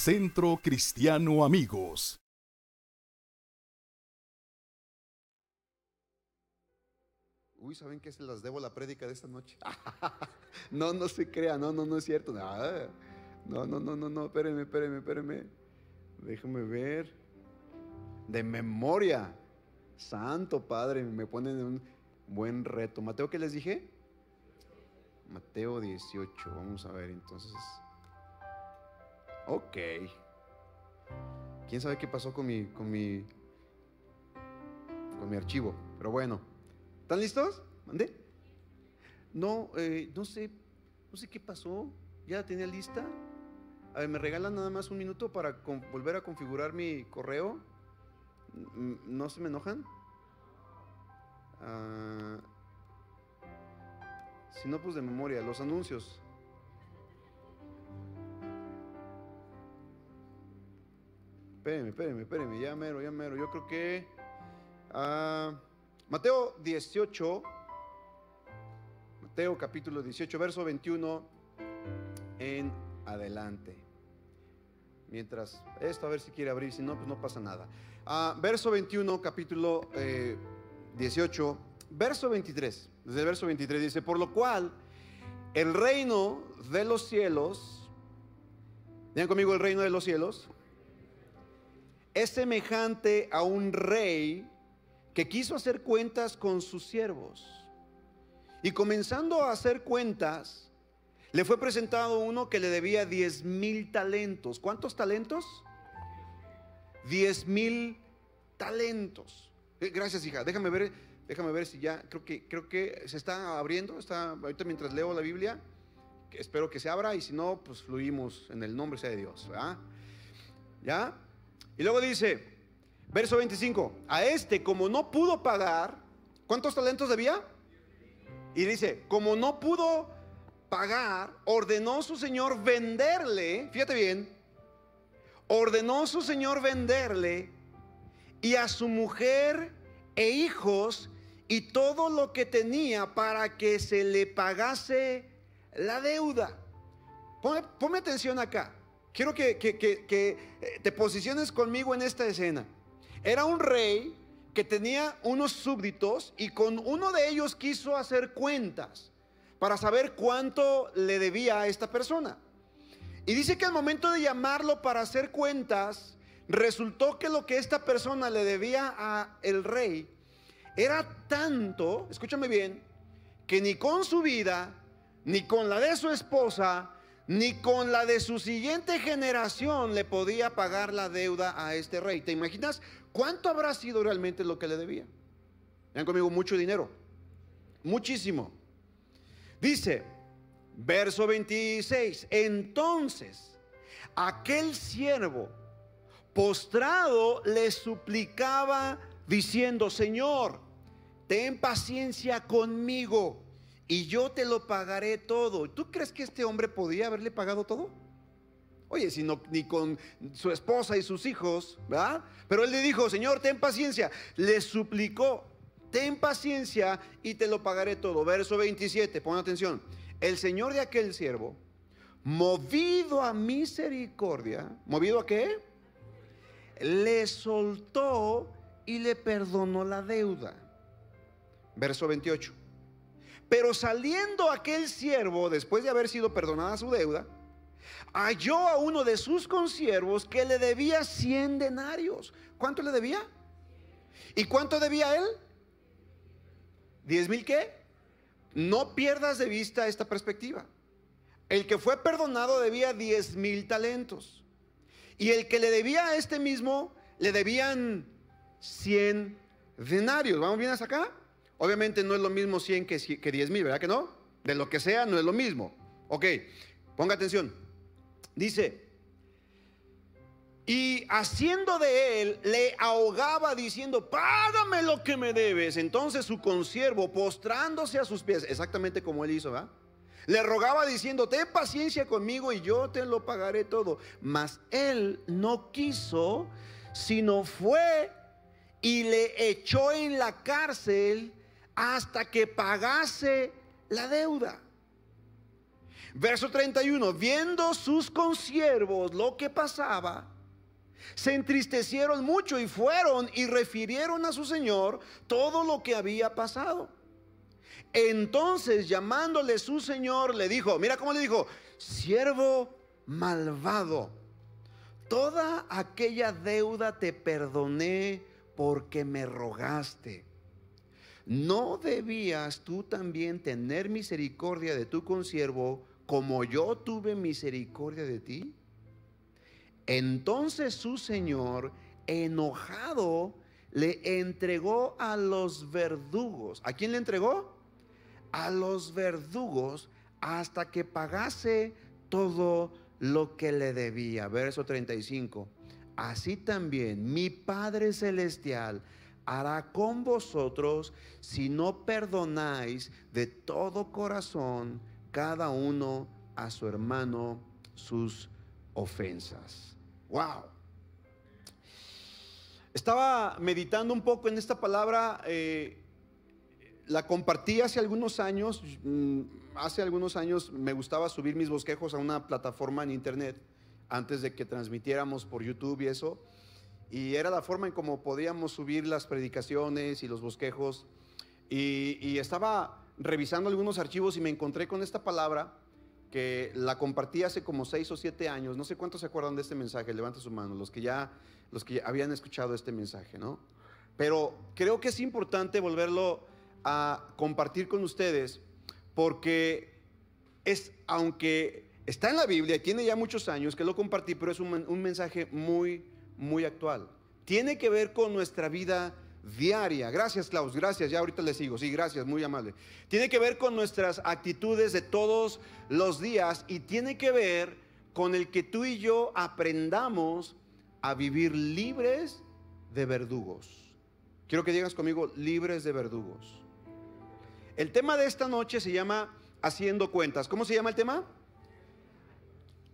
Centro Cristiano Amigos. Uy, ¿saben qué se las debo la prédica de esta noche? no, no se crea, no, no, no es cierto. No, no, no, no, no, espérenme, espérenme, espérenme. Déjame ver. De memoria. Santo Padre, me ponen un buen reto. Mateo, ¿qué les dije? Mateo 18, vamos a ver entonces. Ok. ¿Quién sabe qué pasó con mi, con mi, con mi archivo? Pero bueno, ¿están listos? ¿Mande? No, eh, no sé, no sé qué pasó. ¿Ya la tenía lista? A ver, ¿me regalan nada más un minuto para volver a configurar mi correo? ¿No se me enojan? Ah, si no, pues de memoria, los anuncios. Espérenme, espérenme, espérenme, ya mero, ya mero. Yo creo que ah, Mateo 18, Mateo capítulo 18, verso 21 en adelante. Mientras esto, a ver si quiere abrir, si no, pues no pasa nada. Ah, verso 21, capítulo 18, eh, verso 23. Desde el verso 23 dice, por lo cual el reino de los cielos, vean conmigo el reino de los cielos, es semejante a un rey que quiso hacer cuentas con sus siervos. Y comenzando a hacer cuentas, le fue presentado uno que le debía 10 mil talentos. ¿Cuántos talentos? 10 mil talentos. Eh, gracias, hija. Déjame ver, déjame ver si ya, creo que, creo que se está abriendo. Está, ahorita mientras leo la Biblia, espero que se abra y si no, pues fluimos en el nombre sea de Dios. ¿Ya? Y luego dice, verso 25, a este como no pudo pagar, ¿cuántos talentos debía? Y dice, como no pudo pagar, ordenó su señor venderle, fíjate bien, ordenó su señor venderle y a su mujer e hijos y todo lo que tenía para que se le pagase la deuda. Ponme, atención acá. Quiero que, eh, te posiciones conmigo en esta escena. Era un rey que tenía unos súbditos y con uno de ellos quiso hacer cuentas para saber cuánto le debía a esta persona. Y dice que al momento de llamarlo para hacer cuentas, resultó que lo que esta persona le debía a el rey era tanto, escúchame bien, que ni con su vida, ni con la de su esposa, ni con la de su siguiente generación le podía pagar la deuda a este rey. ¿Te imaginas cuánto habrá sido realmente lo que le debía? Vean conmigo, mucho dinero. Muchísimo. Dice, verso 26, entonces aquel siervo postrado le suplicaba diciendo, Señor, ten paciencia conmigo y yo te lo pagaré todo. ¿Tú crees que este hombre podía haberle pagado todo? Oye, si no, ni con su esposa y sus hijos, ¿verdad? Pero él le dijo, Señor, ten paciencia. Le suplicó, ten paciencia y te lo pagaré todo. Verso 27, pon atención. El Señor de aquel siervo, movido a misericordia, ¿movido a qué? Le soltó y le perdonó la deuda. Verso 28. Pero saliendo aquel siervo, después de haber sido perdonada su deuda, halló a uno de sus consiervos que le debía 100 denarios. ¿Cuánto le debía? ¿Y cuánto debía él? ¿Diez mil qué? No pierdas de vista esta perspectiva. El que fue perdonado debía 10 mil talentos. Y el que le debía a este mismo, le debían 100 denarios. ¿Vamos bien hasta acá? Obviamente no es lo mismo 100 que, que 10 mil, ¿verdad que no? De lo que sea, no es lo mismo. Ok, ponga atención. Dice, y haciendo de él, le ahogaba diciendo, págame lo que me debes. Entonces su consiervo, postrándose a sus pies, exactamente como él hizo, ¿verdad? Le rogaba diciendo, ten paciencia conmigo y yo te lo pagaré todo. Mas él no quiso, sino fue y le echó en la cárcel hasta que pagase la deuda. Verso 31, viendo sus consiervos lo que pasaba, se entristecieron mucho y fueron y refirieron a su señor todo lo que había pasado. Entonces llamándole su señor le dijo, mira cómo le dijo, siervo malvado, toda aquella deuda te perdoné porque me rogaste. ¿No debías tú también tener misericordia de tu consiervo como yo tuve misericordia de ti? Entonces su señor, enojado, le entregó a los verdugos. ¿A quién le entregó? A los verdugos hasta que pagase todo lo que le debía. Verso 35. Así también mi Padre Celestial hará con vosotros si no perdonáis de todo corazón cada uno a su hermano sus ofensas. Wow. Estaba meditando un poco en esta palabra. Eh, la compartí hace algunos años. Mm, hace algunos años me gustaba subir mis bosquejos a una plataforma en internet antes de que transmitiéramos por YouTube y eso. Y era la forma en cómo podíamos subir las predicaciones y los bosquejos. Y, estaba revisando algunos archivos y me encontré con esta palabra que la compartí hace como seis o siete años. No sé cuántos se acuerdan de este mensaje. Levanta su mano, los que ya, los que habían escuchado este mensaje, ¿no? Pero creo que es importante volverlo a compartir con ustedes porque es, aunque está en la Biblia, tiene ya muchos años que lo compartí, pero es un, un mensaje muy, muy actual. Tiene que ver con nuestra vida diaria. Gracias, Klaus, gracias. Ya ahorita le sigo. Sí, gracias, muy amable. Tiene que ver con nuestras actitudes de todos los días y tiene que ver con el que tú y yo aprendamos a vivir libres de verdugos. Quiero que digas conmigo, libres de verdugos. El tema de esta noche se llama Haciendo cuentas. ¿Cómo se llama el tema?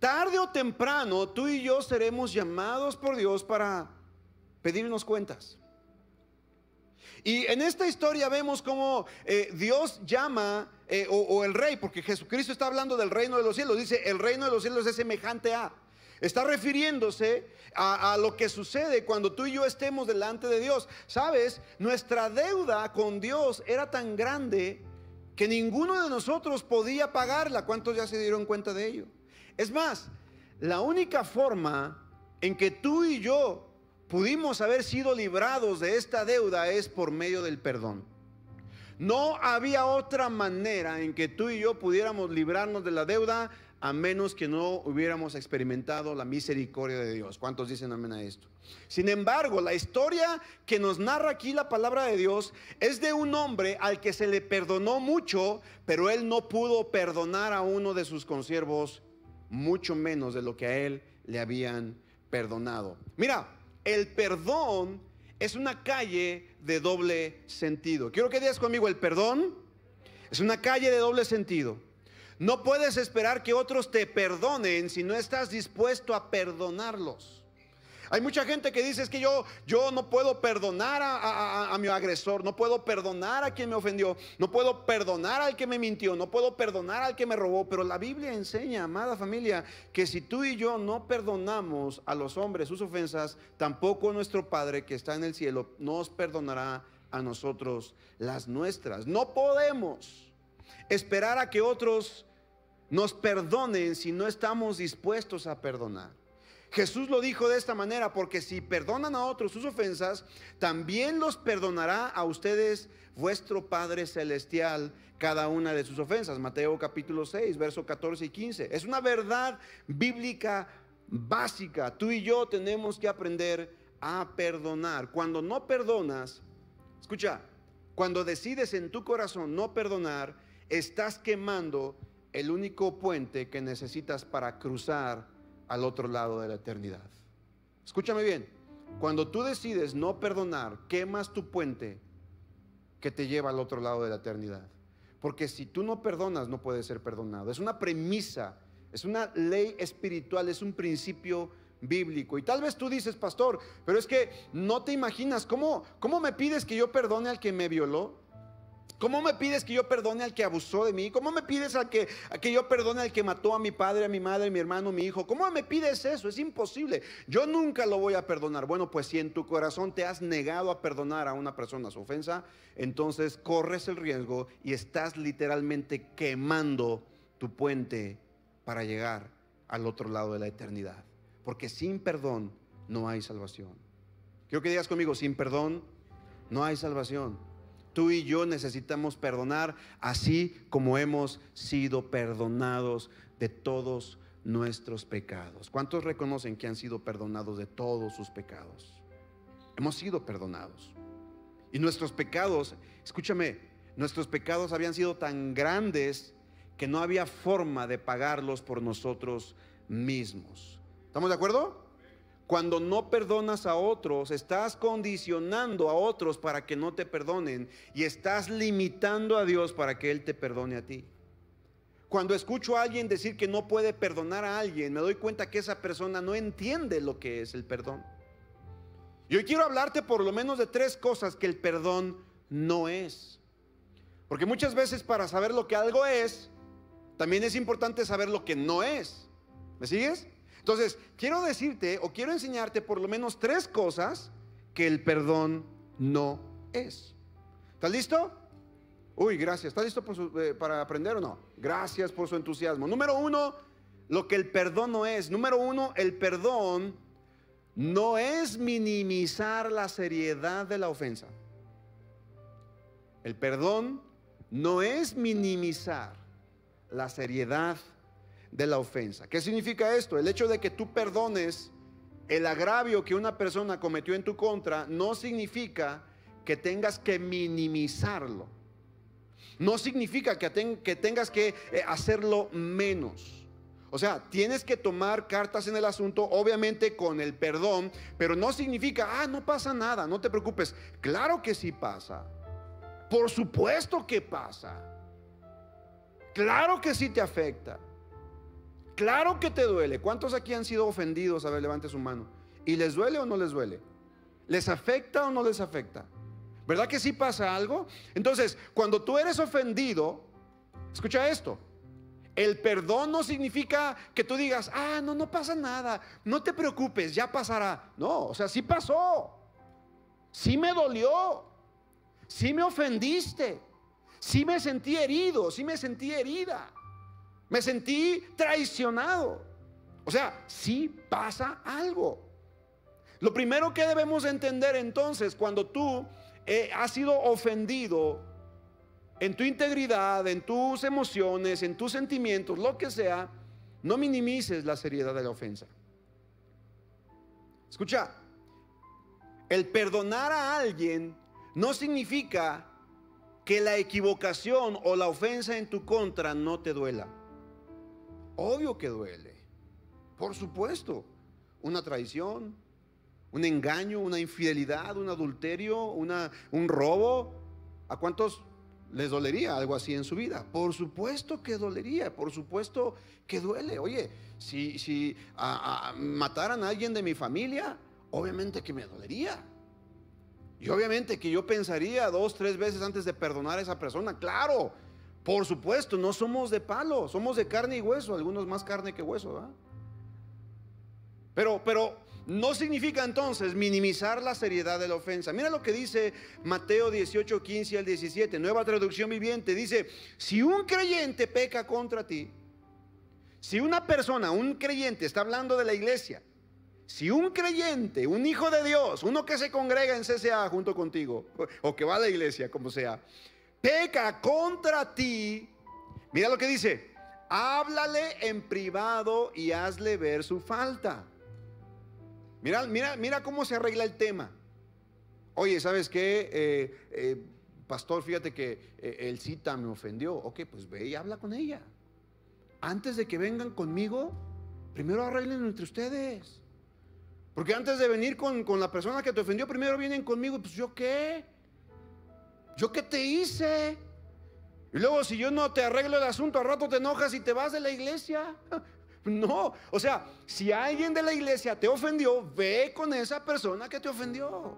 Tarde o temprano tú y yo seremos llamados por Dios para pedirnos cuentas. Y en esta historia vemos cómo eh, Dios llama, eh, o, el rey, porque Jesucristo está hablando del reino de los cielos, dice, el reino de los cielos es semejante a. Está refiriéndose a, a, lo que sucede cuando tú y yo estemos delante de Dios. Sabes, nuestra deuda con Dios era tan grande que ninguno de nosotros podía pagarla. ¿Cuántos ya se dieron cuenta de ello? Es más, la única forma en que tú y yo pudimos haber sido librados de esta deuda es por medio del perdón. No había otra manera en que tú y yo pudiéramos librarnos de la deuda a menos que no hubiéramos experimentado la misericordia de Dios. ¿Cuántos dicen amén a esto? Sin embargo, la historia que nos narra aquí la palabra de Dios es de un hombre al que se le perdonó mucho, pero él no pudo perdonar a uno de sus consiervos, mucho menos de lo que a él le habían perdonado. Mira, el perdón es una calle de doble sentido. Quiero que digas conmigo, el perdón es una calle de doble sentido. No puedes esperar que otros te perdonen si no estás dispuesto a perdonarlos. Hay mucha gente que dice es que yo, yo no puedo perdonar a, mi agresor, no puedo perdonar a quien me ofendió, no puedo perdonar al que me mintió, no puedo perdonar al que me robó. Pero la Biblia enseña, amada familia, que si tú y yo no perdonamos a los hombres sus ofensas, tampoco nuestro Padre que está en el cielo nos perdonará a nosotros las nuestras. No podemos esperar a que otros nos perdonen si no estamos dispuestos a perdonar. Jesús lo dijo de esta manera, porque si perdonan a otros sus ofensas, también los perdonará a ustedes vuestro Padre Celestial cada una de sus ofensas. Mateo capítulo 6, verso 14 y 15. Es una verdad bíblica básica. Tú y yo tenemos que aprender a perdonar. Cuando no perdonas, escucha, cuando decides en tu corazón no perdonar, estás quemando el único puente que necesitas para cruzar al otro lado de la eternidad. Escúchame bien, cuando tú decides no perdonar, quemas tu puente que te lleva al otro lado de la eternidad. Porque si tú no perdonas, no puedes ser perdonado. Es una premisa, es una ley espiritual, es un principio bíblico. Y tal vez tú dices, pastor, pero es que no te imaginas, ¿cómo, cómo me pides que yo perdone al que me violó? ¿Cómo me pides que yo perdone al que abusó de mí? ¿Cómo me pides a que, que yo perdone al que mató a mi padre, a mi madre, a mi hermano, a mi hijo? ¿Cómo me pides eso? Es imposible. Yo nunca lo voy a perdonar. Bueno, pues si en tu corazón te has negado a perdonar a una persona su ofensa, entonces corres el riesgo y estás literalmente quemando tu puente para llegar al otro lado de la eternidad. Porque sin perdón no hay salvación. Quiero que digas conmigo, sin perdón no hay salvación. Tú y yo necesitamos perdonar así como hemos sido perdonados de todos nuestros pecados. ¿Cuántos reconocen que han sido perdonados de todos sus pecados? Hemos sido perdonados. Y nuestros pecados, escúchame, nuestros pecados habían sido tan grandes que no había forma de pagarlos por nosotros mismos. ¿Estamos de acuerdo? Cuando no perdonas a otros, estás condicionando a otros para que no te perdonen y estás limitando a Dios para que Él te perdone a ti. Cuando escucho a alguien decir que no puede perdonar a alguien, me doy cuenta que esa persona no entiende lo que es el perdón. Y hoy quiero hablarte por lo menos de tres cosas que el perdón no es. Porque muchas veces para saber lo que algo es, también es importante saber lo que no es. ¿Me sigues? Entonces, quiero decirte o quiero enseñarte por lo menos tres cosas que el perdón no es. ¿Estás listo? Uy, gracias. ¿Estás listo eh, para aprender o no? Gracias por su entusiasmo. Número uno, lo que el perdón no es. Número uno, el perdón no es minimizar la seriedad de la ofensa. El perdón no es minimizar la seriedad de la ofensa. ¿Qué significa esto? El hecho de que tú perdones el agravio que una persona cometió en tu contra no significa que tengas que minimizarlo. No significa que, tengas que eh, hacerlo menos. O sea, tienes que tomar cartas en el asunto, obviamente con el perdón, pero no significa, ah, no pasa nada, no te preocupes. Claro que sí pasa. Por supuesto que pasa. Claro que sí te afecta. Claro que te duele. ¿Cuántos aquí han sido ofendidos? A ver, levante su mano. ¿Y les duele o no les duele? ¿Les afecta o no les afecta? ¿Verdad que sí pasa algo? Entonces, cuando tú eres ofendido, escucha esto. El perdón no significa que tú digas, ah, no, no pasa nada, no te preocupes, ya pasará. No, o sea, sí pasó. Sí me dolió. Sí me ofendiste. Sí me sentí herido, sí me sentí herida. Me sentí traicionado. O sea, sí pasa algo. Lo primero que debemos entender entonces, cuando tú eh, has sido ofendido en tu integridad, en tus emociones, en tus sentimientos, lo que sea, no minimices la seriedad de la ofensa. Escucha, el perdonar a alguien no significa que la equivocación o la ofensa en tu contra no te duela. Obvio que duele. Por supuesto. Una traición, un engaño, una infidelidad, un adulterio, una, un robo. ¿A cuántos les dolería algo así en su vida? Por supuesto que dolería, por supuesto que duele. Oye, si, si mataran a alguien de mi familia, obviamente que me dolería. Y obviamente que yo pensaría dos, tres veces antes de perdonar a esa persona. Claro, por supuesto, no somos de palo, somos de carne y hueso, algunos más carne que hueso. Pero, pero no significa entonces minimizar la seriedad de la ofensa. Mira lo que dice Mateo 18, 15 al 17, nueva traducción viviente. Dice, si un creyente peca contra ti, si una persona, un creyente, está hablando de la iglesia, si un creyente, un hijo de Dios, uno que se congrega en CCA junto contigo, o que va a la iglesia, como sea, peca contra ti, mira lo que dice, háblale en privado y hazle ver su falta. Mira, mira, mira cómo se arregla el tema. Oye, ¿sabes qué? Eh, eh, pastor, fíjate que eh, el cita me ofendió. Ok, pues ve y habla con ella. Antes de que vengan conmigo, primero arreglen entre ustedes. Porque antes de venir con, con la persona que te ofendió, primero vienen conmigo. Pues yo qué? ¿Yo qué te hice? Y luego si yo no te arreglo el asunto, al rato te enojas y te vas de la iglesia. No, o sea, si alguien de la iglesia te ofendió, ve con esa persona que te ofendió.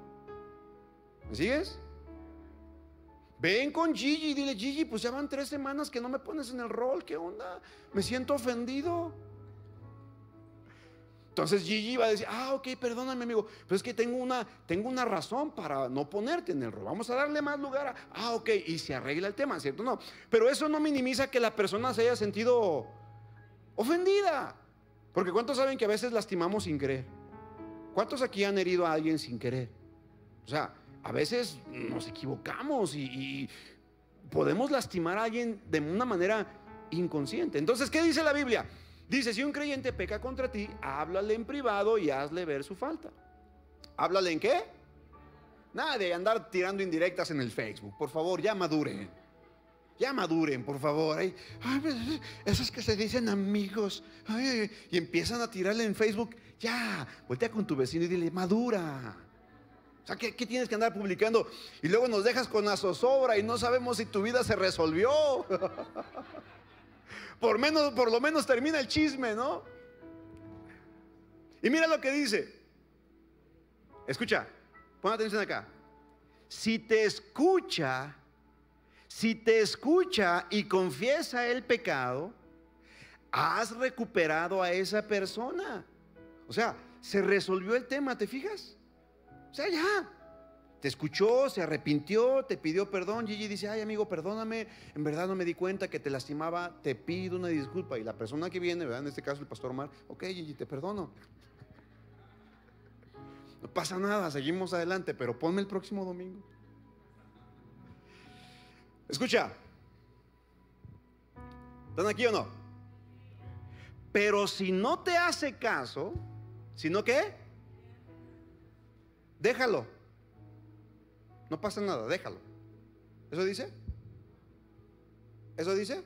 ¿Me sigues? Ven con Gigi y dile, Gigi, pues ya van tres semanas que no me pones en el rol, ¿qué onda? Me siento ofendido. Entonces Gigi va a decir, ah, ok, perdóname amigo, pero es que tengo una, tengo una razón para no ponerte en el rol. Vamos a darle más lugar a, ah, ok, y se arregla el tema, ¿cierto? No, pero eso no minimiza que la persona se haya sentido ofendida. Porque ¿cuántos saben que a veces lastimamos sin querer? ¿Cuántos aquí han herido a alguien sin querer? O sea, a veces nos equivocamos y, y podemos lastimar a alguien de una manera inconsciente. Entonces, ¿qué dice la Biblia? Dice, si un creyente peca contra ti, háblale en privado y hazle ver su falta. ¿Háblale en qué? Nada de andar tirando indirectas en el Facebook. Por favor, ya maduren. Ya maduren, por favor. Ay, pues, esos que se dicen amigos. y empiezan a tirarle en Facebook. Ya, voltea con tu vecino y dile, madura. O sea, ¿qué, ¿qué, tienes que andar publicando? Y luego nos dejas con la zozobra y no sabemos si tu vida se resolvió. por, menos, por lo menos termina el chisme, ¿no? Y mira lo que dice. Escucha, pon atención acá. Si te escucha, si te escucha y confiesa el pecado, has recuperado a esa persona. O sea, se resolvió el tema, ¿te fijas? O sea, ya, te escuchó, se arrepintió, te pidió perdón. Gigi dice, ay amigo, perdóname, en verdad no me di cuenta que te lastimaba, te pido una disculpa. Y la persona que viene, ¿verdad? En este caso el pastor Omar, ok Gigi, te perdono. No pasa nada, seguimos adelante, pero ponme el próximo domingo. Escucha, ¿están aquí o no? Pero si no te hace caso, si no qué, déjalo. No pasa nada, déjalo. ¿Eso dice? ¿Eso dice?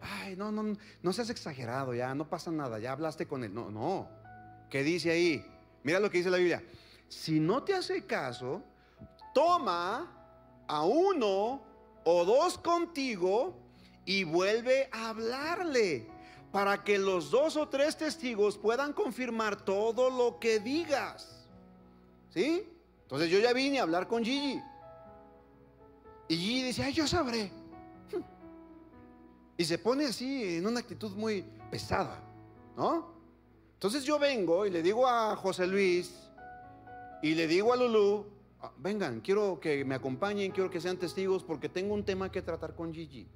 Ay, no, no, no seas exagerado, ya, no pasa nada, ya hablaste con él. No, no. ¿Qué dice ahí? Mira lo que dice la Biblia. Si no te hace caso, toma a uno o dos contigo y vuelve a hablarle para que los dos o tres testigos puedan confirmar todo lo que digas. ¿Sí? Entonces yo ya vine a hablar con Gigi. Y dice, ay, yo sabré. Y se pone así en una actitud muy pesada, ¿no? Entonces yo vengo y le digo a José Luis y le digo a Lulú, ah, vengan, quiero que me acompañen, quiero que sean testigos porque tengo un tema que tratar con Gigi.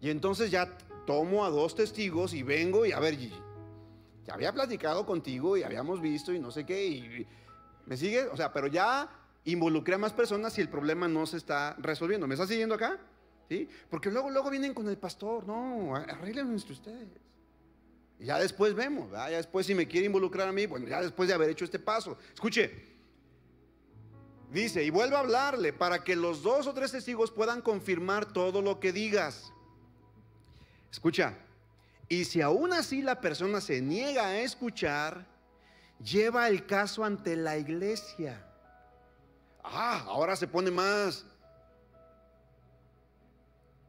Y entonces ya tomo a dos testigos y vengo y a ver Gigi. Ya había platicado contigo y habíamos visto y no sé qué y me sigue, o sea, pero ya involucré a más personas si el problema no se está resolviendo. ¿Me está siguiendo acá? ¿Sí? Porque luego, luego vienen con el pastor. No, arreglen ustedes. Y ya después vemos, ya después si me quiere involucrar a mí, bueno, ya después de haber hecho este paso. Escuche, dice, y vuelve a hablarle para que los dos o tres testigos puedan confirmar todo lo que digas. Escucha, y si aún así la persona se niega a escuchar, lleva el caso ante la iglesia Ah, ahora se pone más.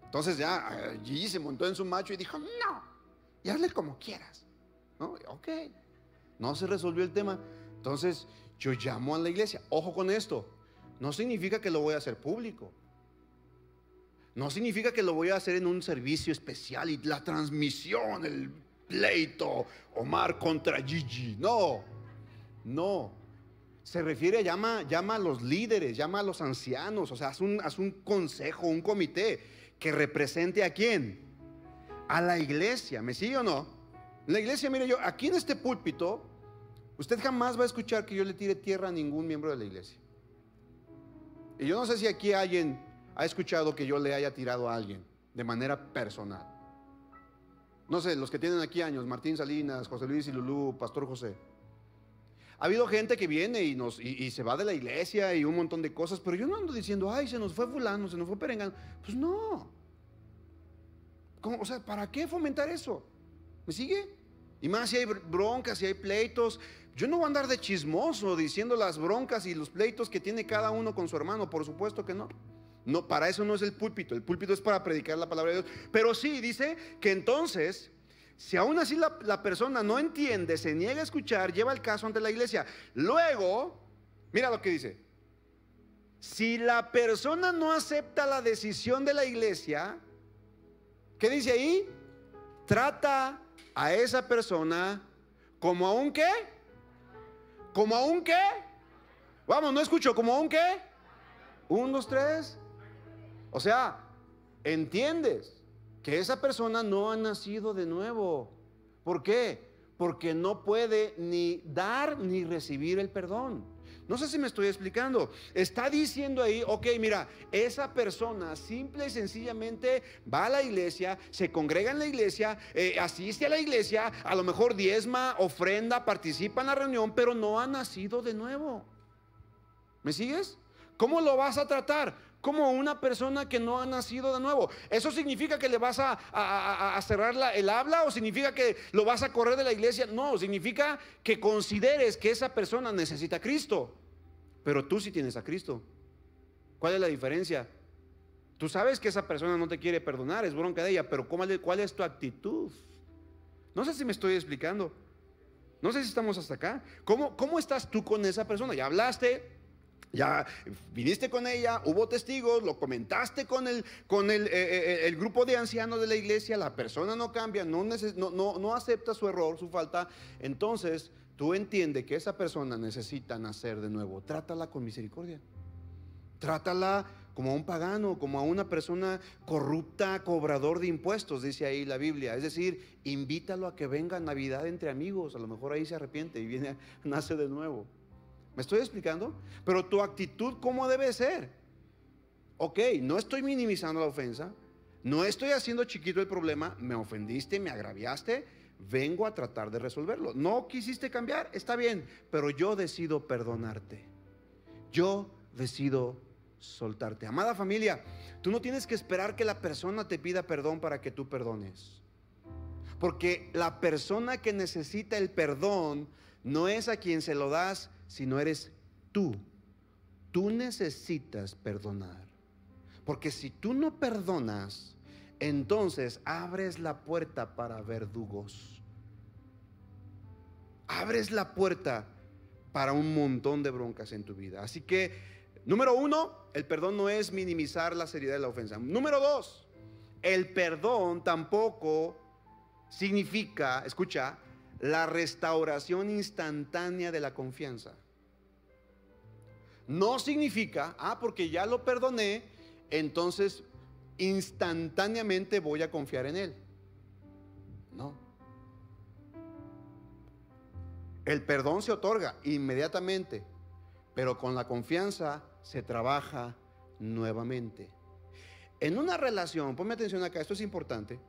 Entonces ya eh, Gigi se montó en su macho y dijo, no, y hazle como quieras. ¿No? Ok, no se resolvió el tema. Entonces yo llamo a la iglesia. Ojo con esto, no significa que lo voy a hacer público. No significa que lo voy a hacer en un servicio especial y la transmisión, el pleito, Omar contra Gigi. No, no se refiere, llama, llama a los líderes, llama a los ancianos, o sea, haz un, haz un consejo, un comité que represente a quién? A la iglesia, ¿me sigue o no? La iglesia, mire yo, aquí en este púlpito, usted jamás va a escuchar que yo le tire tierra a ningún miembro de la iglesia. Y yo no sé si aquí alguien ha escuchado que yo le haya tirado a alguien de manera personal. No sé, los que tienen aquí años, Martín Salinas, José Luis y Lulú, Pastor José. Ha habido gente que viene y, nos, y, se va de la iglesia y un montón de cosas, pero yo no ando diciendo, ay, se nos fue fulano, se nos fue perengano. Pues no. O sea, ¿para qué fomentar eso? ¿Me sigue? Y más si hay broncas, si hay pleitos. Yo no voy a andar de chismoso diciendo las broncas y los pleitos que tiene cada uno con su hermano, por supuesto que no. No, para eso no es el púlpito. El púlpito es para predicar la palabra de Dios. Pero sí dice que entonces si aún así la, persona no entiende, se niega a escuchar, lleva el caso ante la iglesia. Luego, mira lo que dice. si la persona no acepta la decisión de la iglesia, ¿qué dice ahí? Trata a esa persona como a un qué? Como a un qué? Vamos, no escucho, como a un qué? Un, dos, tres. O sea, entiendes esa persona no ha nacido de nuevo. ¿Por qué? Porque no puede ni dar ni recibir el perdón. No sé si me estoy explicando. Está diciendo ahí, ok, mira, esa persona simple y sencillamente va a la iglesia, se congrega en la iglesia, eh, asiste a la iglesia, a lo mejor diezma, ofrenda, participa en la reunión, pero no ha nacido de nuevo. ¿Me sigues? ¿Cómo lo vas a tratar? Como una persona que no ha nacido de nuevo. ¿Eso significa que le vas a, cerrar el habla o significa que lo vas a correr de la iglesia? No, significa que consideres que esa persona necesita a Cristo. Pero tú sí tienes a Cristo. ¿Cuál es la diferencia? Tú sabes que esa persona no te quiere perdonar, es bronca de ella, pero ¿cuál es tu actitud? No sé si me estoy explicando. No sé si estamos hasta acá. ¿Cómo, cómo estás tú con esa persona? Ya hablaste, ya viniste con ella, hubo testigos, lo comentaste con el, con el, eh, eh, el grupo de ancianos de la iglesia, la persona no cambia, no, no, no, no acepta su error, su falta. Entonces, tú entiendes que esa persona necesita nacer de nuevo. Trátala con misericordia. Trátala como a un pagano, como a una persona corrupta, cobrador de impuestos, dice ahí la Biblia. Es decir, invítalo a que venga Navidad entre amigos. A lo mejor ahí se arrepiente y viene, nace de nuevo. ¿Me estoy explicando? Pero tu actitud, ¿cómo debe ser? Ok, no estoy minimizando la ofensa, no estoy haciendo chiquito el problema, me ofendiste, me agraviaste, vengo a tratar de resolverlo. No quisiste cambiar, está bien, pero yo decido perdonarte. Yo decido soltarte. Amada familia, tú no tienes que esperar que la persona te pida perdón para que tú perdones. Porque la persona que necesita el perdón no es a quien se lo das, sino eres tú. Tú necesitas perdonar. Porque si tú no perdonas, entonces abres la puerta para verdugos. Abres la puerta para un montón de broncas en tu vida. Así que, número uno, el perdón no es minimizar la seriedad de la ofensa. Número dos, el perdón tampoco significa, escucha, la restauración instantánea de la confianza. No significa, ah, porque ya lo perdoné, entonces instantáneamente voy a confiar en Él. No. El perdón se otorga inmediatamente, pero con la confianza se trabaja nuevamente. En una relación, ponme atención acá, esto es importante.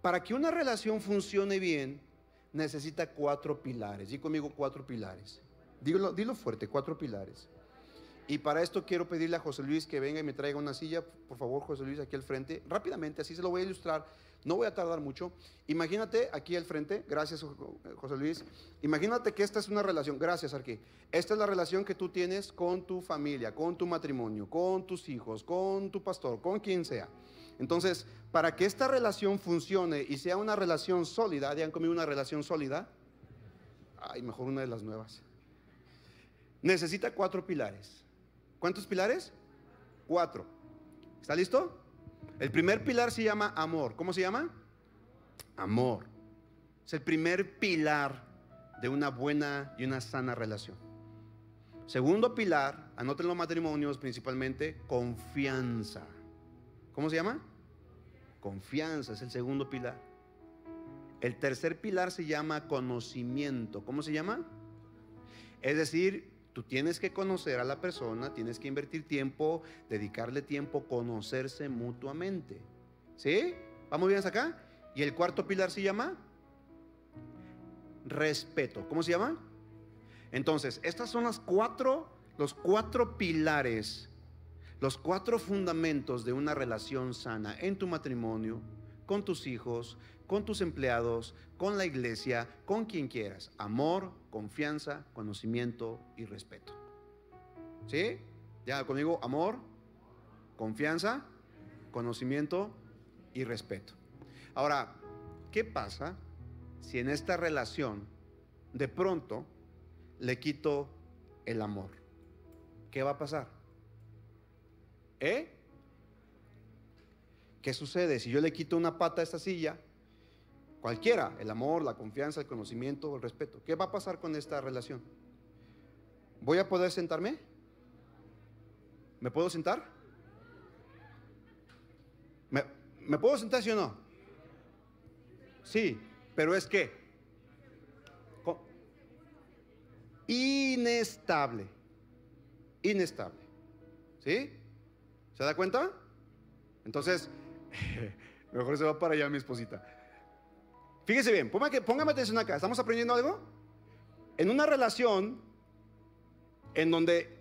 Para que una relación funcione bien, necesita cuatro pilares. Di conmigo cuatro pilares. Dilo, dilo fuerte, cuatro pilares. Y para esto quiero pedirle a José Luis que venga y me traiga una silla, por favor, José Luis, aquí al frente, rápidamente, así se lo voy a ilustrar. No voy a tardar mucho. Imagínate aquí al frente, gracias José Luis. Imagínate que esta es una relación, gracias Arqui. Esta es la relación que tú tienes con tu familia, con tu matrimonio, con tus hijos, con tu pastor, con quien sea. Entonces, para que esta relación funcione y sea una relación sólida, digan conmigo una relación sólida, ay, mejor una de las nuevas, necesita cuatro pilares. ¿Cuántos pilares? Cuatro. ¿Está listo? El primer pilar se llama amor. ¿Cómo se llama? Amor. Es el primer pilar de una buena y una sana relación. Segundo pilar, anoten los matrimonios principalmente, confianza. ¿Cómo se llama? Confianza es el segundo pilar. El tercer pilar se llama conocimiento. ¿Cómo se llama? Es decir, Tú tienes que conocer a la persona, tienes que invertir tiempo, dedicarle tiempo, conocerse mutuamente. ¿Sí? ¿Vamos bien hasta acá? Y el cuarto pilar se llama respeto. ¿Cómo se llama? Entonces, estas son las cuatro, los cuatro pilares, los cuatro fundamentos de una relación sana en tu matrimonio, con tus hijos, con tus empleados, con la iglesia, con quien quieras. Amor, confianza, conocimiento y respeto. ¿Sí? Ya conmigo, amor, confianza, conocimiento y respeto. Ahora, ¿qué pasa si en esta relación de pronto le quito el amor? ¿Qué va a pasar? ¿Eh? ¿Qué sucede? Si yo le quito una pata a esta silla, cualquiera, el amor, la confianza, el conocimiento, el respeto, ¿qué va a pasar con esta relación? ¿Voy a poder sentarme? ¿Me puedo sentar? ¿Me, ¿me puedo sentar, sí o no? Sí, pero es que inestable, inestable, ¿sí? ¿Se da cuenta? Entonces, mejor se va para allá mi esposita. Fíjese bien, póngame, atención acá, ¿estamos aprendiendo algo? En una relación en donde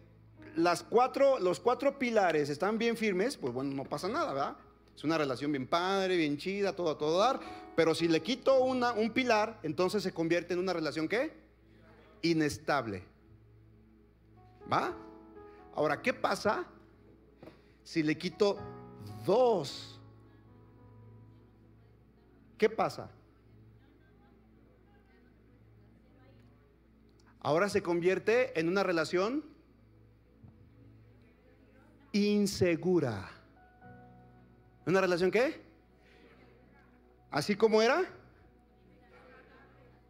las cuatro, los cuatro pilares están bien firmes, pues bueno, no pasa nada, ¿verdad? Es una relación bien padre, bien chida, todo a todo dar. Pero si le quito una, un pilar, entonces se convierte en una relación ¿qué? Inestable. ¿Va? Ahora, ¿qué pasa si le quito dos? ¿Qué pasa? Ahora se convierte en una relación insegura. ¿Una relación qué? ¿Así como era?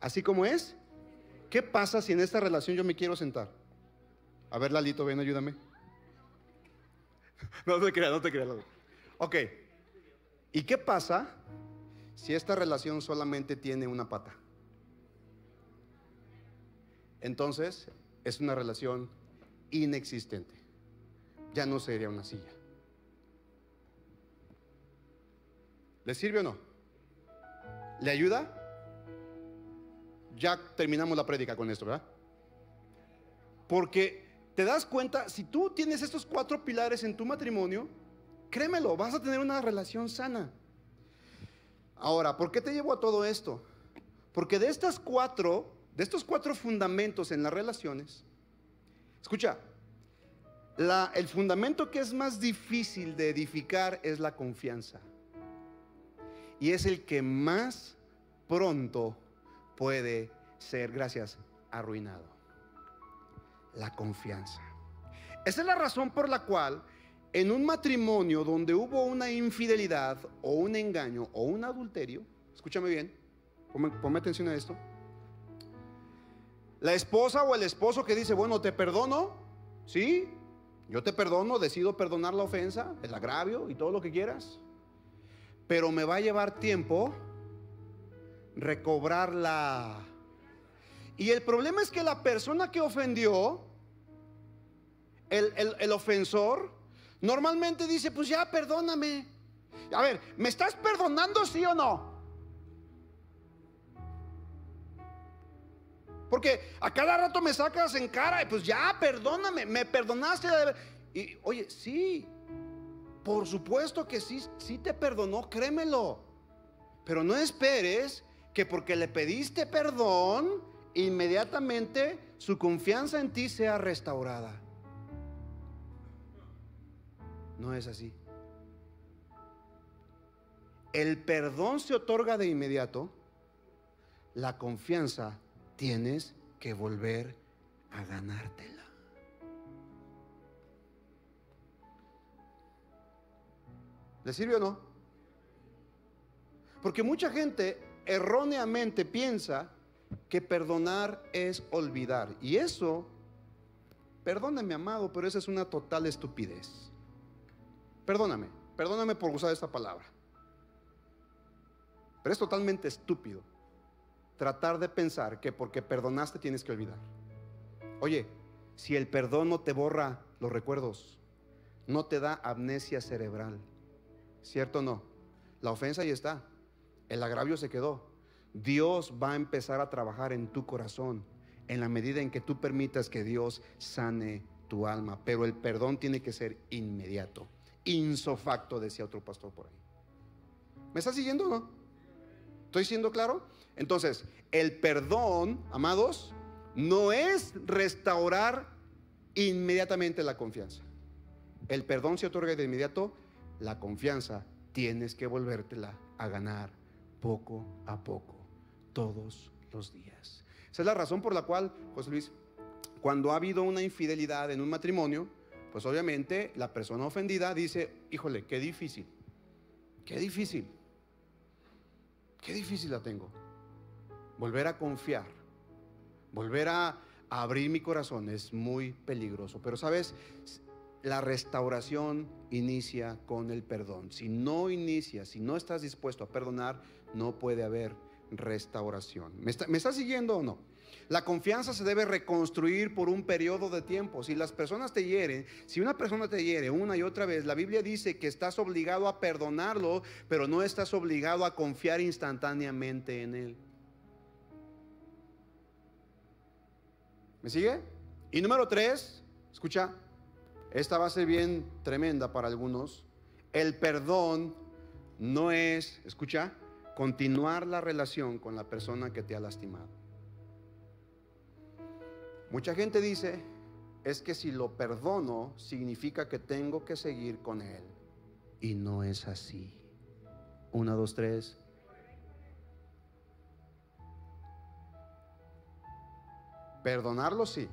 ¿Así como es? ¿Qué pasa si en esta relación yo me quiero sentar? A ver, Lalito, ven, ayúdame. No te creas, no te creas. Ok. ¿Y qué pasa si esta relación solamente tiene una pata? Entonces es una relación inexistente. Ya no sería una silla. ¿Le sirve o no? ¿Le ayuda? Ya terminamos la prédica con esto, ¿verdad? Porque te das cuenta, si tú tienes estos cuatro pilares en tu matrimonio, créemelo, vas a tener una relación sana. Ahora, ¿por qué te llevo a todo esto? Porque de estas cuatro, de estos cuatro fundamentos en las relaciones, escucha, el fundamento que es más difícil de edificar es la confianza. Y es el que más pronto puede ser, gracias, arruinado. La confianza. Esa es la razón por la cual en un matrimonio donde hubo una infidelidad o un engaño o un adulterio, escúchame bien, ponme, atención a esto. La esposa o el esposo que dice, bueno, te perdono, ¿sí? Yo te perdono, decido perdonar la ofensa, el agravio y todo lo que quieras. Pero me va a llevar tiempo recobrarla. Y el problema es que la persona que ofendió, el, el- el ofensor, normalmente dice, pues ya perdóname. A ver, ¿me estás perdonando sí o no? Porque a cada rato me sacas en cara y pues ya, perdóname, me perdonaste. de ver-". Y oye, sí, por supuesto que sí, sí te perdonó, créemelo. Pero no esperes que porque le pediste perdón, inmediatamente su confianza en ti sea restaurada. No es así. El perdón se otorga de inmediato, la confianza tienes que volver a ganártela. ¿Le sirve o no? Porque mucha gente erróneamente piensa que perdonar es olvidar. Y eso, perdóname amado, pero esa es una total estupidez. Perdóname, perdóname por usar esta palabra. Pero es totalmente estúpido tratar de pensar que porque perdonaste tienes que olvidar. Oye, si el perdón no te borra los recuerdos, no te da amnesia cerebral, ¿cierto o no? La ofensa ahí está, el agravio se quedó. Dios va a empezar a trabajar en tu corazón en la medida en que tú permitas que Dios sane tu alma, pero el perdón tiene que ser inmediato, insofacto, decía otro pastor por ahí. ¿Me estás siguiendo o no? ¿Estoy siendo claro? Entonces, el perdón, amados, no es restaurar inmediatamente la confianza. El perdón se otorga de inmediato, la confianza tienes que volvértela a ganar poco a poco, todos los días. Esa es la razón por la cual, José Luis, cuando ha habido una infidelidad en un matrimonio, pues obviamente la persona ofendida dice, híjole, qué difícil, qué difícil, qué difícil la tengo. Volver a confiar, volver a abrir mi corazón es muy peligroso. Pero sabes, la restauración inicia con el perdón. Si no inicias, si no estás dispuesto a perdonar, no puede haber restauración. ¿Me, está, siguiendo o no? La confianza se debe reconstruir por un periodo de tiempo. Si las personas te hieren, si una persona te hiere una y otra vez, la Biblia dice que estás obligado a perdonarlo, pero no estás obligado a confiar instantáneamente en él. ¿Me sigue? Y número tres, escucha, esta va a ser bien tremenda para algunos. El perdón no es, escucha, continuar la relación con la persona que te ha lastimado. Mucha gente dice, es que si lo perdono significa que tengo que seguir con él. Y no es así. Una, dos, tres. Perdonarlo sí,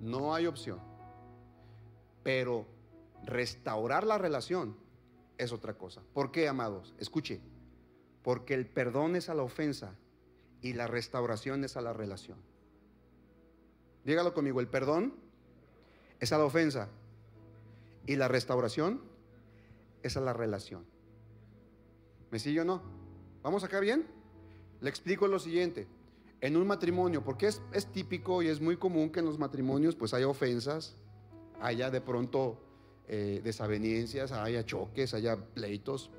no hay opción. Pero restaurar la relación es otra cosa. ¿Por qué, amados? Escuche, porque el perdón es a la ofensa y la restauración es a la relación. Dígalo conmigo, el perdón es a la ofensa y la restauración es a la relación. ¿Me sigue o no? ¿Vamos acá bien? Le explico lo siguiente. En un matrimonio, porque es, es típico y es muy común que en los matrimonios pues haya ofensas, haya de pronto eh, desavenencias, haya choques, haya pleitos.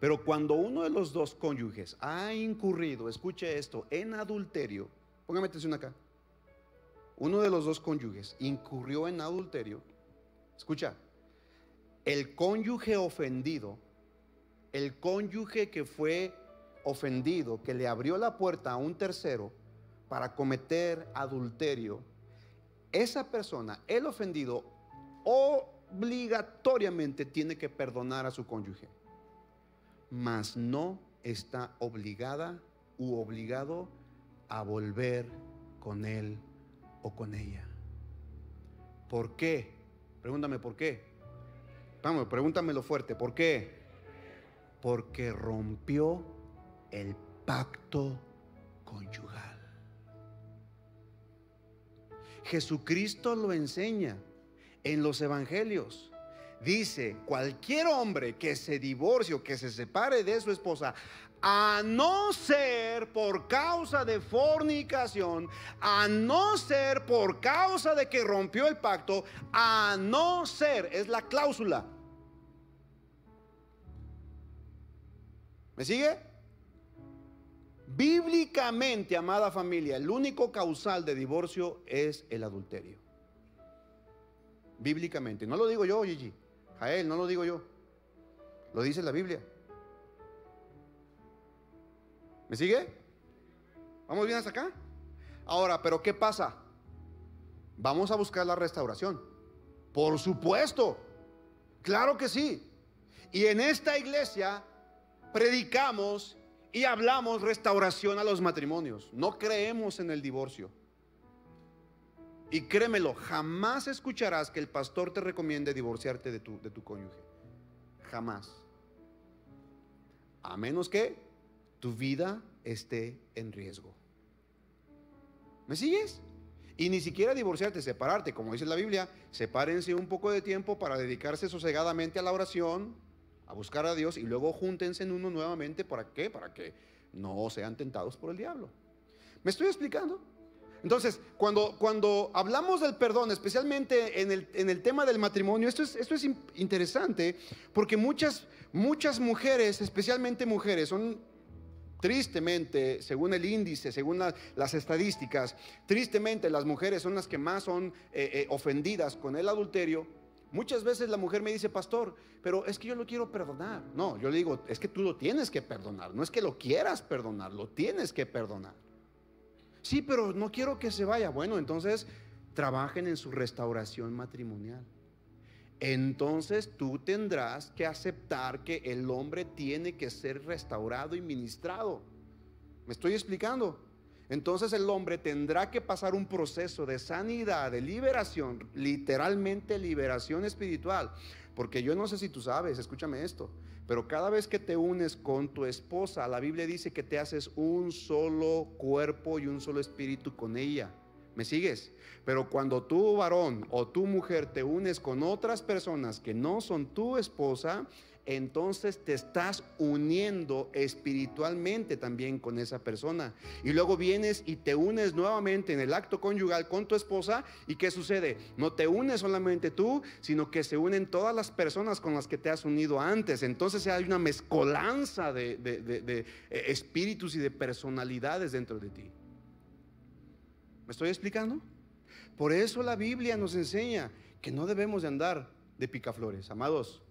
Pero cuando uno de los dos cónyuges ha incurrido, escuche esto, en adulterio, póngame atención acá, uno de los dos cónyuges incurrió en adulterio, escucha, el cónyuge ofendido, el cónyuge que fue ofendido, que le abrió la puerta a un tercero para cometer adulterio, esa persona, el ofendido, obligatoriamente tiene que perdonar a su cónyuge, mas no está obligada u obligado a volver con él o con ella. ¿Por qué? Pregúntame por qué. Vamos, pregúntamelo fuerte. ¿Por qué? Porque rompió el pacto conyugal. Jesucristo lo enseña en los evangelios. Dice, cualquier hombre que se divorcie o que se separe de su esposa, a no ser por causa de fornicación, a no ser por causa de que rompió el pacto, a no ser, es la cláusula. ¿Me sigue? Bíblicamente, amada familia, el único causal de divorcio es el adulterio. Bíblicamente. No lo digo yo, Gigi. Jael, no lo digo yo. Lo dice la Biblia. ¿Me sigue? ¿Vamos bien hasta acá? Ahora, pero ¿qué pasa? Vamos a buscar la restauración. Por supuesto. Claro que sí. Y en esta iglesia predicamos y hablamos restauración a los matrimonios. No creemos en el divorcio. Y créemelo, jamás escucharás que el pastor te recomiende divorciarte de tu, de tu cónyuge. Jamás. A menos que tu vida esté en riesgo. ¿Me sigues? Y ni siquiera divorciarte, separarte, como dice la Biblia, sepárense un poco de tiempo para dedicarse sosegadamente a la oración, a buscar a Dios y luego júntense en uno nuevamente. ¿Para qué? Para que no sean tentados por el diablo. ¿Me estoy explicando? Entonces, cuando, cuando hablamos del perdón, especialmente en el, en el tema del matrimonio, esto es, esto es interesante porque muchas, muchas mujeres, especialmente mujeres, son tristemente, según el índice, según las estadísticas, tristemente las mujeres son las que más son eh, eh, ofendidas con el adulterio. Muchas veces la mujer me dice, pastor, pero es que yo lo quiero perdonar. No, yo le digo, es que tú lo tienes que perdonar, no es que lo quieras perdonar, lo tienes que perdonar. Sí, pero no quiero que se vaya. Bueno, entonces trabajen en su restauración matrimonial. Entonces tú tendrás que aceptar que el hombre tiene que ser restaurado y ministrado. ¿Me estoy explicando? entonces el hombre tendrá que pasar un proceso de sanidad, de liberación, literalmente liberación espiritual. Porque yo no sé si tú sabes, escúchame esto, pero cada vez que te unes con tu esposa, la Biblia dice que te haces un solo cuerpo y un solo espíritu con ella. ¿Me sigues? Pero cuando tú varón o tu mujer te unes con otras personas que no son tu esposa, entonces te estás uniendo espiritualmente también con esa persona. Y luego vienes y te unes nuevamente en el acto conyugal con tu esposa. ¿Y qué sucede? No te unes solamente tú, sino que se unen todas las personas con las que te has unido antes. Entonces hay una mezcolanza de, eh, espíritus y de personalidades dentro de ti. ¿Me estoy explicando? Por eso la Biblia nos enseña que no debemos de andar de picaflores, amados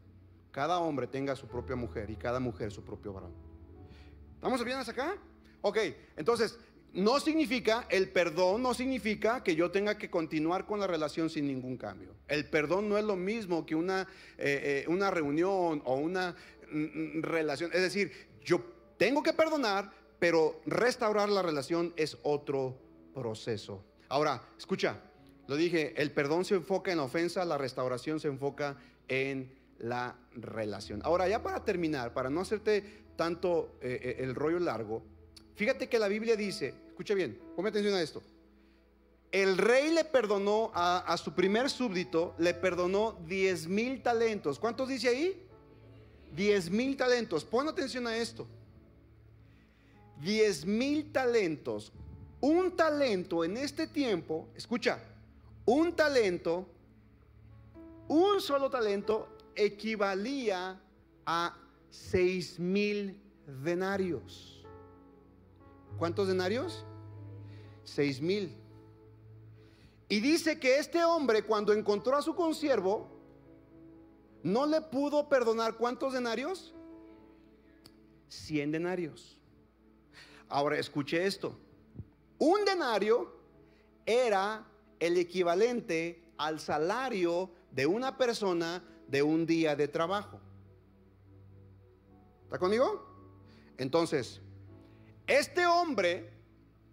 cada hombre tenga su propia mujer y cada mujer su propio varón. ¿Estamos bien hasta acá? Ok, entonces, no significa, el perdón no significa que yo tenga que continuar con la relación sin ningún cambio. El perdón no es lo mismo que una, eh, eh, una reunión o una mm, mm, relación. Es decir, yo tengo que perdonar, pero restaurar la relación es otro proceso. Ahora, escucha, lo dije, el perdón se enfoca en la ofensa, la restauración se enfoca en la relación. Ahora, ya para terminar, para no hacerte tanto eh, eh, el rollo largo, fíjate que la Biblia dice, escucha bien, ponme atención a esto. El rey le perdonó a, su primer súbdito, le perdonó 10 mil talentos. ¿Cuántos dice ahí? 10 mil talentos. Pon atención a esto. 10 mil talentos. Un talento en este tiempo, escucha, un talento, un solo talento equivalía a seis mil denarios. ¿Cuántos denarios? Seis mil. Y dice que este hombre cuando encontró a su consiervo, no le pudo perdonar cuántos denarios? Cien denarios. Ahora escuche esto. Un denario era el equivalente al salario de una persona de un día de trabajo. ¿Está conmigo? Entonces, este hombre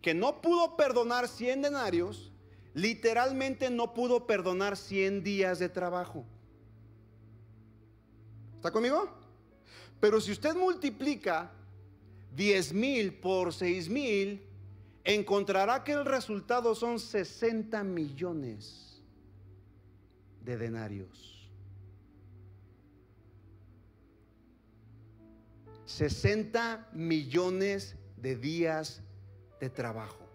que no pudo perdonar 100 denarios, literalmente no pudo perdonar 100 días de trabajo. ¿Está conmigo? Pero si usted multiplica 10 mil por 6 mil, encontrará que el resultado son 60 millones de denarios. 60 millones de días de trabajo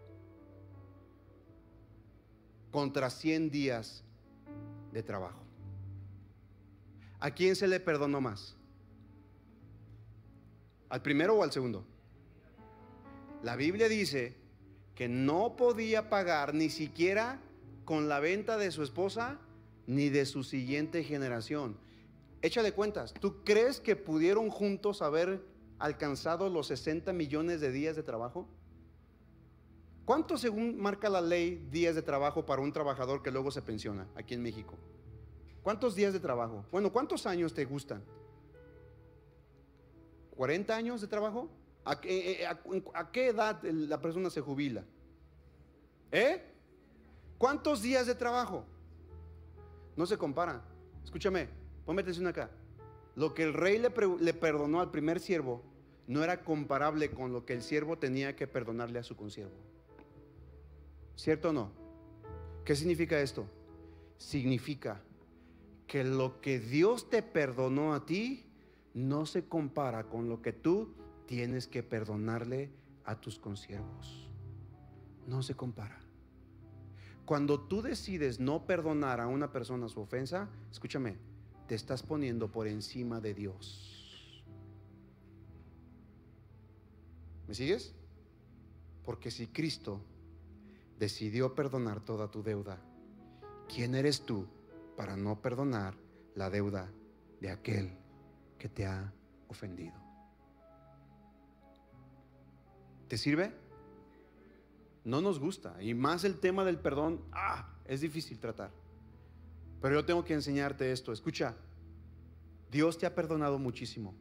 contra 100 días de trabajo. ¿A quién se le perdonó más? ¿Al primero o al segundo? La Biblia dice que no podía pagar ni siquiera con la venta de su esposa ni de su siguiente generación. Échale cuentas, ¿tú crees que pudieron juntos haber alcanzado los 60 millones de días de trabajo? ¿Cuánto según marca la ley días de trabajo para un trabajador que luego se pensiona aquí en México? ¿Cuántos días de trabajo? Bueno, ¿cuántos años te gustan? ¿40 años de trabajo? ¿A, qué, eh, edad la persona se jubila? ¿Eh? ¿Cuántos días de trabajo? No se compara. Escúchame, Ponme atención acá. Lo que el rey le, le, perdonó al primer siervo no era comparable con lo que el siervo tenía que perdonarle a su consiervo. ¿Cierto o no? ¿Qué significa esto? Significa que lo que Dios te perdonó a ti no se compara con lo que tú tienes que perdonarle a tus consiervos. No se compara. Cuando tú decides no perdonar a una persona su ofensa, escúchame, te estás poniendo por encima de Dios. ¿Me sigues? Porque si Cristo decidió perdonar toda tu deuda, ¿quién eres tú para no perdonar la deuda de aquel que te ha ofendido? ¿Te sirve? No nos gusta. Y más el tema del perdón, ah, es difícil tratar. Pero yo tengo que enseñarte esto. Escucha, Dios te ha perdonado muchísimo,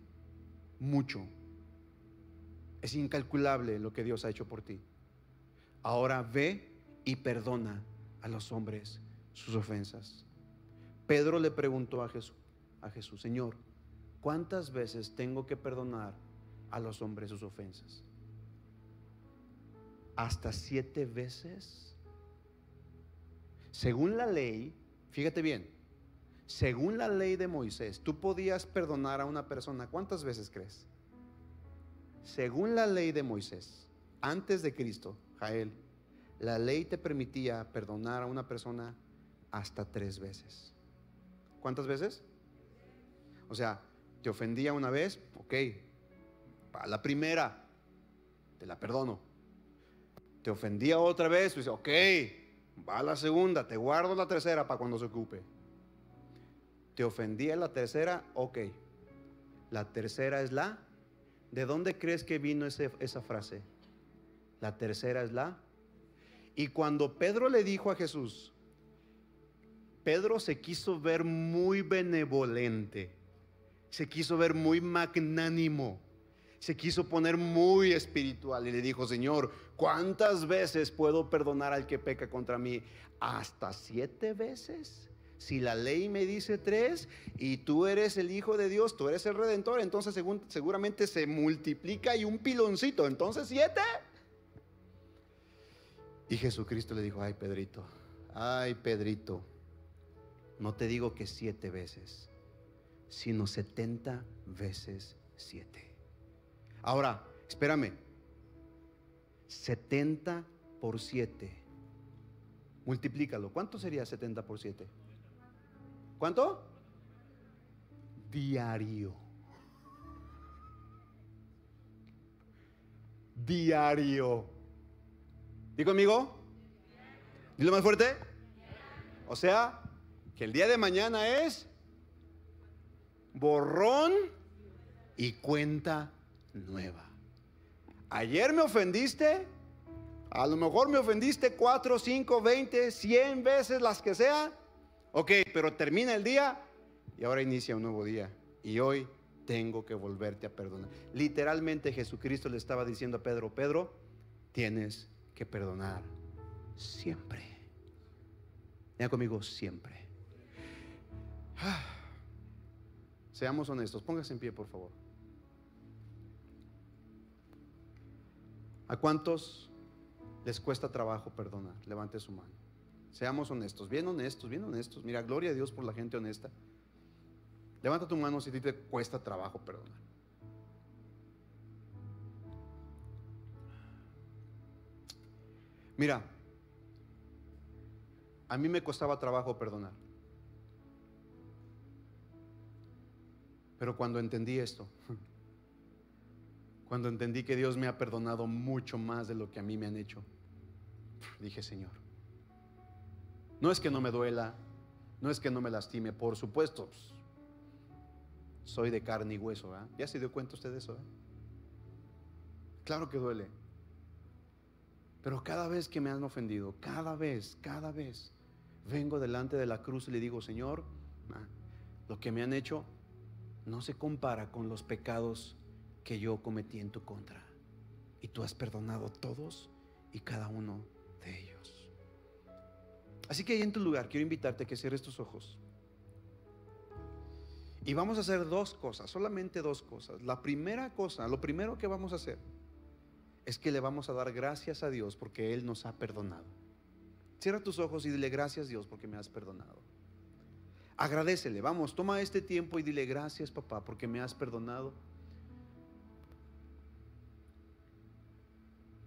mucho. Es incalculable lo que Dios ha hecho por ti. Ahora ve y perdona a los hombres sus ofensas. Pedro le preguntó a Jesús, a Jesús, Señor, ¿cuántas veces tengo que perdonar a los hombres sus ofensas? ¿Hasta siete veces? Según la ley, fíjate bien, según la ley de Moisés, tú podías perdonar a una persona, ¿cuántas veces crees? Según la ley de Moisés, antes de Cristo, Jael, la ley te permitía perdonar a una persona hasta tres veces. ¿Cuántas veces? O sea, te ofendía una vez, ok, para la primera, te la perdono. Te ofendía otra vez, pues ok, va a la segunda, te guardo la tercera para cuando se ocupe. Te ofendía la tercera, ok. La tercera es la. ¿De dónde crees que vino esa frase? La tercera es la. Y cuando Pedro le dijo a Jesús, Pedro se quiso ver muy benevolente, se quiso ver muy magnánimo, se quiso poner muy espiritual y le dijo, Señor, ¿cuántas veces puedo perdonar al que peca contra mí? ¿Hasta siete veces? Si la ley me dice tres y tú eres el Hijo de Dios, tú eres el Redentor, entonces seguramente se multiplica y un piloncito, entonces siete. Y Jesucristo le dijo, ay Pedrito, ay Pedrito, no te digo que siete veces, sino setenta veces siete. Ahora, espérame, setenta por siete, multiplícalo, ¿cuánto sería setenta por siete? ¿Cuánto? Diario. Diario. ¿Y conmigo? Dilo más fuerte. O sea, que el día de mañana es borrón y cuenta nueva. Ayer me ofendiste, a lo mejor me ofendiste cuatro, cinco, veinte, cien veces las que sea. Ok, pero termina el día y ahora inicia un nuevo día. Y hoy tengo que volverte a perdonar. Literalmente Jesucristo le estaba diciendo a Pedro, Pedro, tienes que perdonar siempre. Ya conmigo, siempre. Seamos honestos, póngase en pie, por favor. ¿A cuántos les cuesta trabajo perdonar? Levante su mano. Seamos honestos, bien honestos, bien honestos. Mira, gloria a Dios por la gente honesta. Levanta tu mano si te cuesta trabajo perdonar. Mira, a mí me costaba trabajo perdonar. Pero cuando entendí esto, cuando entendí que Dios me ha perdonado mucho más de lo que a mí me han hecho, dije, Señor, no es que no me duela, no es que no me lastime, por supuesto. Pues, soy de carne y hueso, ¿Ya se dio cuenta usted de eso? Claro que duele. Pero cada vez que me han ofendido, cada vez, cada vez, vengo delante de la cruz y le digo, Señor, ah, lo que me han hecho no se compara con los pecados que yo cometí en tu contra. Y tú has perdonado todos y cada uno de ellos. Así que ahí en tu lugar quiero invitarte a que cierres tus ojos. Y vamos a hacer dos cosas, solamente dos cosas. La primera cosa, lo primero que vamos a hacer es que le vamos a dar gracias a Dios porque Él nos ha perdonado. Cierra tus ojos y dile gracias Dios porque me has perdonado. Agradecele, vamos, toma este tiempo y dile gracias papá porque me has perdonado.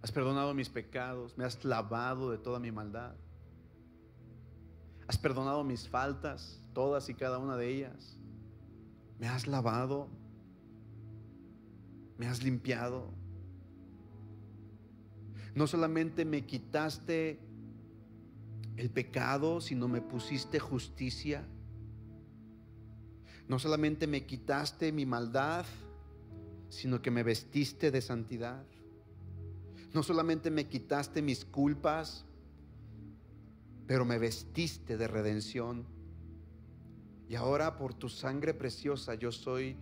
Has perdonado mis pecados, me has lavado de toda mi maldad. Has perdonado mis faltas, todas y cada una de ellas. Me has lavado. Me has limpiado. No solamente me quitaste el pecado, sino me pusiste justicia. No solamente me quitaste mi maldad, sino que me vestiste de santidad. No solamente me quitaste mis culpas, pero me vestiste de redención. Y ahora por tu sangre preciosa yo soy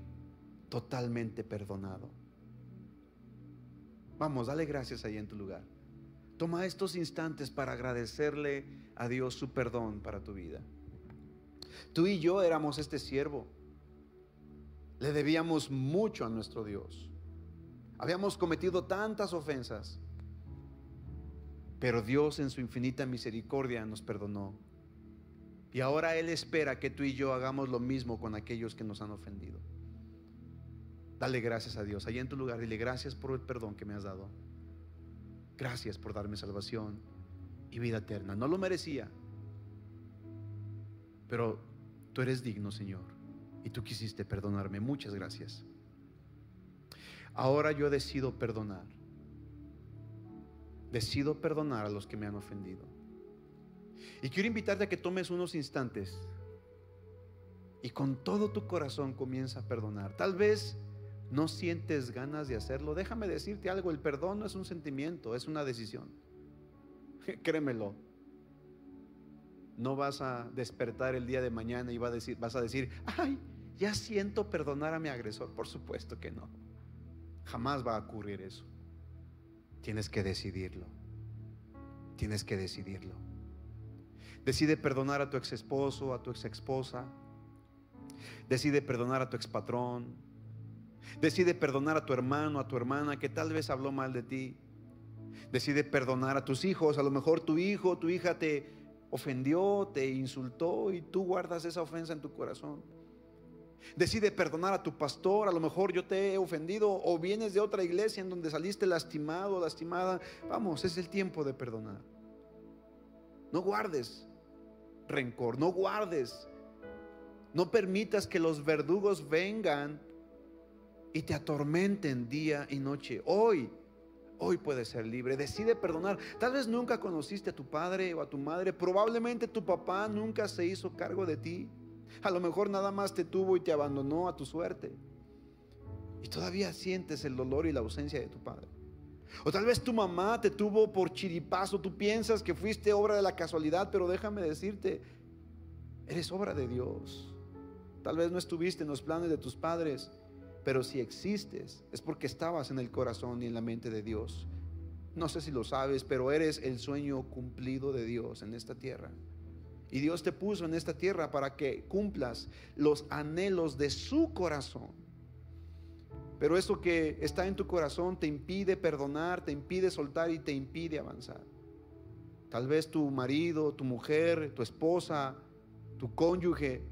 totalmente perdonado. Vamos, dale gracias ahí en tu lugar. Toma estos instantes para agradecerle a Dios su perdón para tu vida. Tú y yo éramos este siervo. Le debíamos mucho a nuestro Dios. Habíamos cometido tantas ofensas. Pero Dios en su infinita misericordia nos perdonó. Y ahora Él espera que tú y yo hagamos lo mismo con aquellos que nos han ofendido. Dale gracias a Dios. Allá en tu lugar, dile gracias por el perdón que me has dado. Gracias por darme salvación y vida eterna. No lo merecía. Pero tú eres digno, Señor. Y tú quisiste perdonarme. Muchas gracias. Ahora yo decido perdonar. Decido perdonar a los que me han ofendido. Y quiero invitarte a que tomes unos instantes y con todo tu corazón comienza a perdonar. Tal vez no sientes ganas de hacerlo. Déjame decirte algo, el perdón no es un sentimiento, es una decisión. Créemelo. No vas a despertar el día de mañana y vas a decir, vas a decir, ay, ya siento perdonar a mi agresor. Por supuesto que no. Jamás va a ocurrir eso. Tienes que decidirlo. Tienes que decidirlo. Decide perdonar a tu ex esposo, a tu ex esposa. Decide perdonar a tu ex patrón. Decide perdonar a tu hermano, a tu hermana que tal vez habló mal de ti. Decide perdonar a tus hijos. A lo mejor tu hijo, tu hija te ofendió, te insultó y tú guardas esa ofensa en tu corazón. Decide perdonar a tu pastor, a lo mejor yo te he ofendido o vienes de otra iglesia en donde saliste lastimado, lastimada. Vamos, es el tiempo de perdonar. No guardes rencor, no guardes. No permitas que los verdugos vengan y te atormenten día y noche. Hoy, hoy puedes ser libre. Decide perdonar. Tal vez nunca conociste a tu padre o a tu madre. Probablemente tu papá nunca se hizo cargo de ti. A lo mejor nada más te tuvo y te abandonó a tu suerte. Y todavía sientes el dolor y la ausencia de tu padre. O tal vez tu mamá te tuvo por chiripazo, tú piensas que fuiste obra de la casualidad, pero déjame decirte, eres obra de Dios. Tal vez no estuviste en los planes de tus padres, pero si existes es porque estabas en el corazón y en la mente de Dios. No sé si lo sabes, pero eres el sueño cumplido de Dios en esta tierra. Y Dios te puso en esta tierra para que cumplas los anhelos de su corazón. Pero eso que está en tu corazón te impide perdonar, te impide soltar y te impide avanzar. Tal vez tu marido, tu mujer, tu esposa, tu cónyuge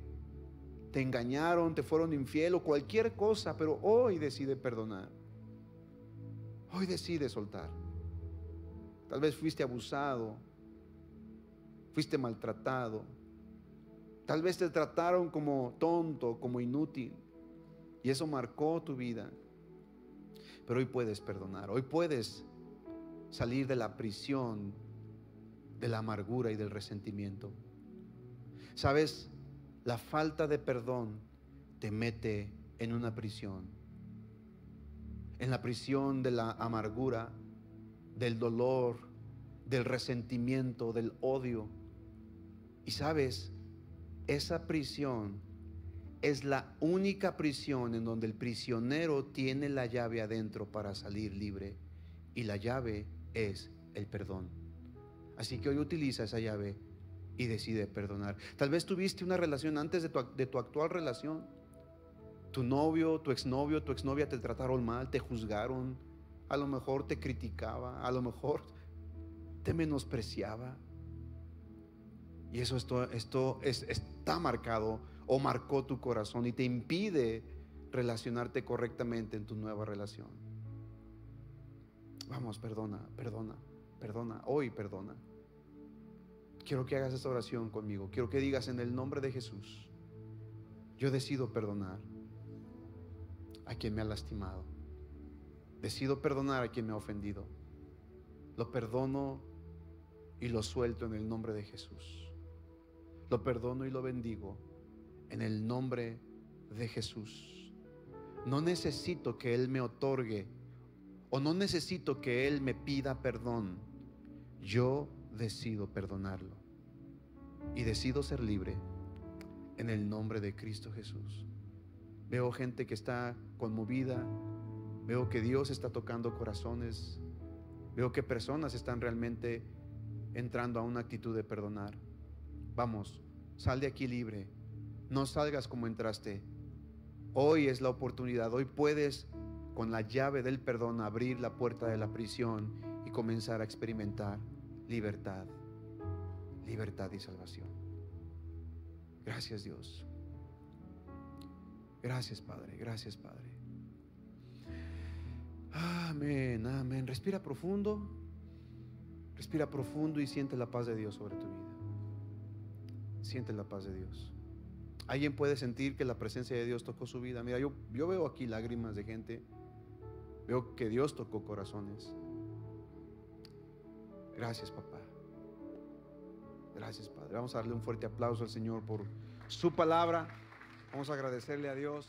te engañaron, te fueron infiel o cualquier cosa, pero hoy decide perdonar. Hoy decide soltar. Tal vez fuiste abusado, fuiste maltratado. Tal vez te trataron como tonto, como inútil. Y eso marcó tu vida. Pero hoy puedes perdonar, hoy puedes salir de la prisión de la amargura y del resentimiento. Sabes, la falta de perdón te mete en una prisión. En la prisión de la amargura, del dolor, del resentimiento, del odio. Y sabes, esa prisión es la única prisión en donde el prisionero tiene la llave adentro para salir libre. Y la llave es el perdón. Así que hoy utiliza esa llave y decide perdonar. Tal vez tuviste una relación antes de tu, de tu actual relación. Tu novio, tu exnovio, tu exnovia te trataron mal, te juzgaron, a lo mejor te criticaba, a lo mejor te menospreciaba. Y eso esto, esto es, está marcado o marcó tu corazón y te impide relacionarte correctamente en tu nueva relación. Vamos, perdona, perdona, perdona, hoy perdona. Quiero que hagas esta oración conmigo. Quiero que digas en el nombre de Jesús, yo decido perdonar a quien me ha lastimado. Decido perdonar a quien me ha ofendido. Lo perdono y lo suelto en el nombre de Jesús. Lo perdono y lo bendigo en el nombre de Jesús. No necesito que Él me otorgue o no necesito que Él me pida perdón. Yo decido perdonarlo y decido ser libre en el nombre de Cristo Jesús. Veo gente que está conmovida, veo que Dios está tocando corazones, Veo que personas están realmente entrando a una actitud de perdonar. Vamos, sal de aquí libre. No salgas como entraste. Hoy es la oportunidad. Hoy puedes con la llave del perdón abrir la puerta de la prisión y comenzar a experimentar libertad. Libertad y salvación. Gracias Dios. Gracias Padre. Gracias Padre. Amén, amén. Respira profundo. Respira profundo y siente la paz de Dios sobre tu vida. Siente la paz de Dios. Alguien puede sentir que la presencia de Dios tocó su vida. Mira, yo, yo veo aquí lágrimas de gente. Veo que Dios tocó corazones. Gracias, papá. Gracias, Padre. Vamos a darle un fuerte aplauso al Señor por su palabra. Vamos a agradecerle a Dios.